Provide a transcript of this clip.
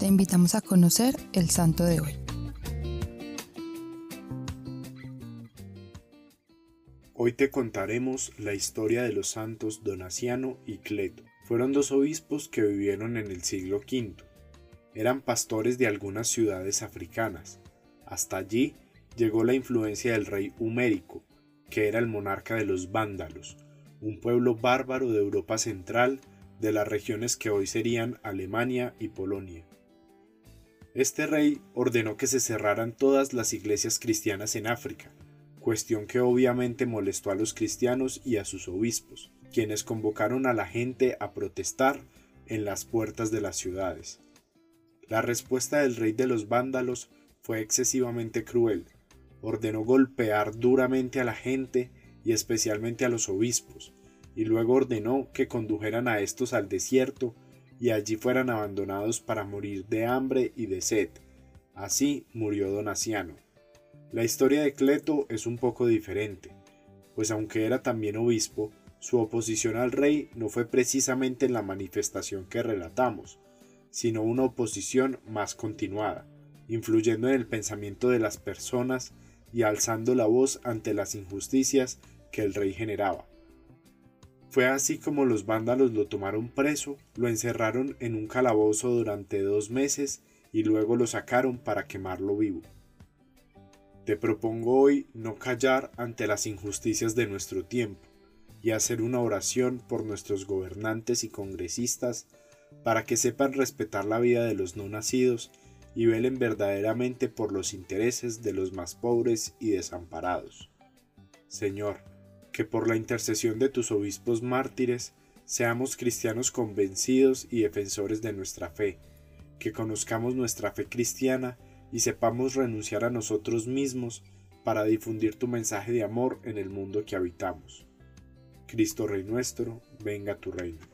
Te invitamos a conocer el santo de hoy. Hoy te contaremos la historia de los santos Donaciano y Cleto. Fueron dos obispos que vivieron en el siglo V. Eran pastores de algunas ciudades africanas. Hasta allí llegó la influencia del rey Humérico, que era el monarca de los vándalos, un pueblo bárbaro de Europa Central, de las regiones que hoy serían Alemania y Polonia. Este rey ordenó que se cerraran todas las iglesias cristianas en África, cuestión que obviamente molestó a los cristianos y a sus obispos, quienes convocaron a la gente a protestar en las puertas de las ciudades. La respuesta del rey de los vándalos fue excesivamente cruel. Ordenó golpear duramente a la gente y especialmente a los obispos, y luego ordenó que condujeran a estos al desierto y allí fueran abandonados para morir de hambre y de sed. Así murió Donaciano. La historia de Cleto es un poco diferente, pues aunque era también obispo, su oposición al rey no fue precisamente en la manifestación que relatamos, sino una oposición más continuada, influyendo en el pensamiento de las personas y alzando la voz ante las injusticias que el rey generaba. Fue así como los vándalos lo tomaron preso, lo encerraron en un calabozo durante dos meses y luego lo sacaron para quemarlo vivo. Te propongo hoy no callar ante las injusticias de nuestro tiempo y hacer una oración por nuestros gobernantes y congresistas para que sepan respetar la vida de los no nacidos y velen verdaderamente por los intereses de los más pobres y desamparados. Señor, que por la intercesión de tus obispos mártires seamos cristianos convencidos y defensores de nuestra fe, que conozcamos nuestra fe cristiana y sepamos renunciar a nosotros mismos para difundir tu mensaje de amor en el mundo que habitamos. Cristo Rey nuestro, venga tu reino.